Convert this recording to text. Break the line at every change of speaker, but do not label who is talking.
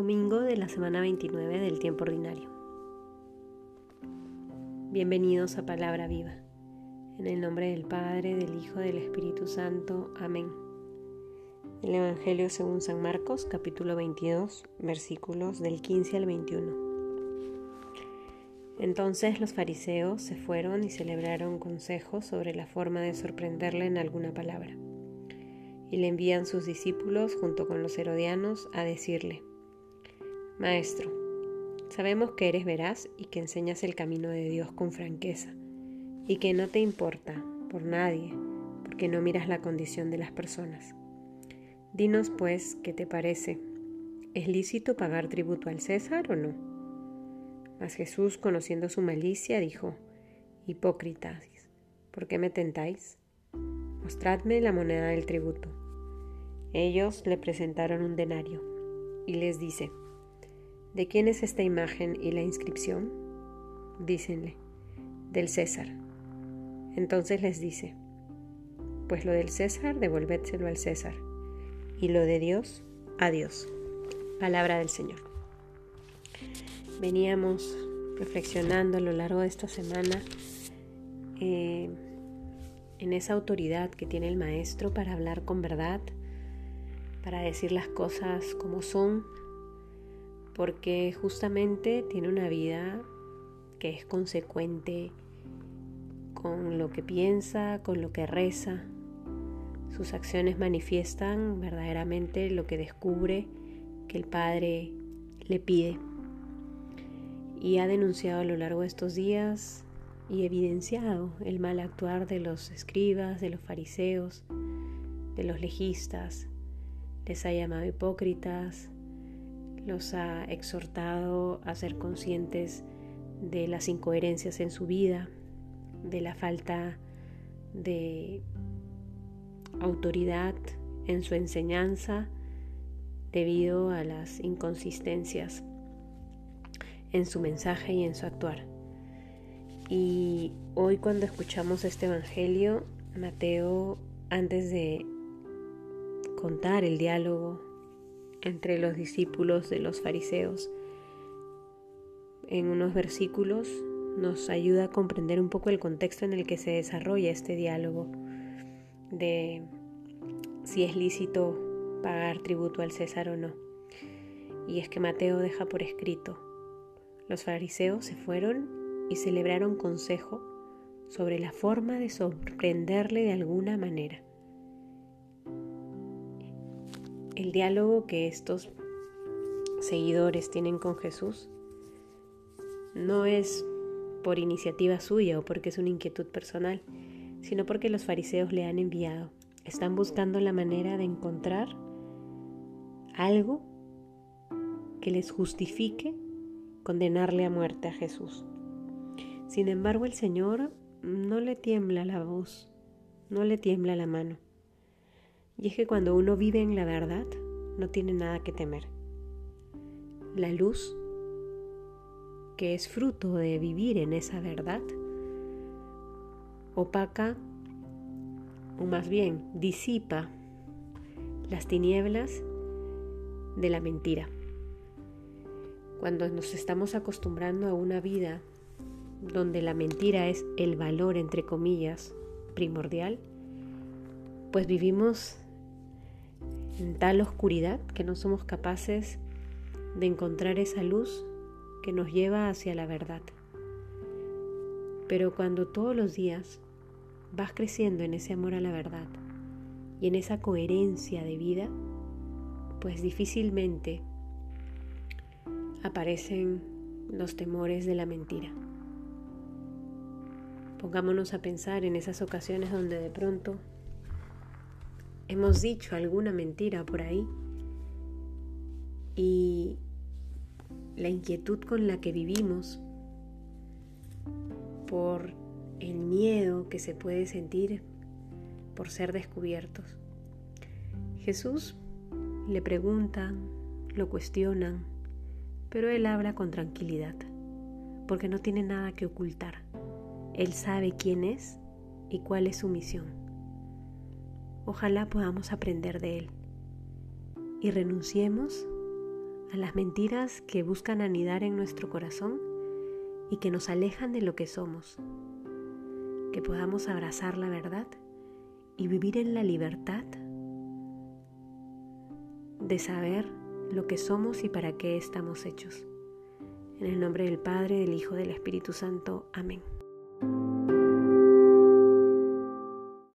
domingo de la semana 29 del tiempo ordinario. Bienvenidos a Palabra Viva. En el nombre del Padre, del Hijo, del Espíritu Santo. Amén. El Evangelio según San Marcos, capítulo 22, versículos del 15 al 21. Entonces los fariseos se fueron y celebraron consejos sobre la forma de sorprenderle en alguna palabra y le envían sus discípulos junto con los herodianos a decirle, Maestro, sabemos que eres veraz y que enseñas el camino de Dios con franqueza, y que no te importa por nadie, porque no miras la condición de las personas. Dinos pues, ¿qué te parece? ¿Es lícito pagar tributo al César o no? Mas Jesús, conociendo su malicia, dijo, Hipócritas, ¿por qué me tentáis? Mostradme la moneda del tributo. Ellos le presentaron un denario y les dice, ¿de quién es esta imagen y la inscripción? Dícenle, del César. Entonces les dice, pues lo del César devolvédselo al César, y lo de Dios a Dios. Palabra del Señor. Veníamos reflexionando a lo largo de esta semana eh, en esa autoridad que tiene el Maestro para hablar con verdad, para decir las cosas como son, porque justamente tiene una vida que es consecuente con lo que piensa, con lo que reza. Sus acciones manifiestan verdaderamente lo que descubre que el Padre le pide. Y ha denunciado a lo largo de estos días y evidenciado el mal actuar de los escribas, de los fariseos, de los legistas, les ha llamado hipócritas, los ha exhortado a ser conscientes de las incoherencias en su vida, de la falta de autoridad en su enseñanza debido a las inconsistencias en su mensaje y en su actuar. Y hoy cuando escuchamos este Evangelio, Mateo, antes de contar el diálogo entre los discípulos de los fariseos. En unos versículos nos ayuda a comprender un poco el contexto en el que se desarrolla este diálogo de si es lícito pagar tributo al César o no. Y es que Mateo deja por escrito, los fariseos se fueron y celebraron consejo sobre la forma de sorprenderle de alguna manera. El diálogo que estos seguidores tienen con Jesús no es por iniciativa suya o porque es una inquietud personal, sino porque los fariseos le han enviado. Están buscando la manera de encontrar algo que les justifique condenarle a muerte a Jesús. Sin embargo, el Señor no le tiembla la voz, no le tiembla la mano. Y es que cuando uno vive en la verdad, no tiene nada que temer. La luz, que es fruto de vivir en esa verdad, opaca, o más bien disipa las tinieblas de la mentira. Cuando nos estamos acostumbrando a una vida donde la mentira es el valor, entre comillas, primordial, pues vivimos en tal oscuridad que no somos capaces de encontrar esa luz que nos lleva hacia la verdad. Pero cuando todos los días vas creciendo en ese amor a la verdad y en esa coherencia de vida, pues difícilmente aparecen los temores de la mentira. Pongámonos a pensar en esas ocasiones donde de pronto hemos dicho alguna mentira por ahí y la inquietud con la que vivimos por el miedo que se puede sentir por ser descubiertos. Jesús le preguntan, lo cuestionan, pero él habla con tranquilidad, porque no tiene nada que ocultar. Él sabe quién es y cuál es su misión. Ojalá podamos aprender de Él y renunciemos a las mentiras que buscan anidar en nuestro corazón y que nos alejan de lo que somos. Que podamos abrazar la verdad y vivir en la libertad de saber lo que somos y para qué estamos hechos. En el nombre del Padre, del Hijo, del Espíritu Santo. Amén.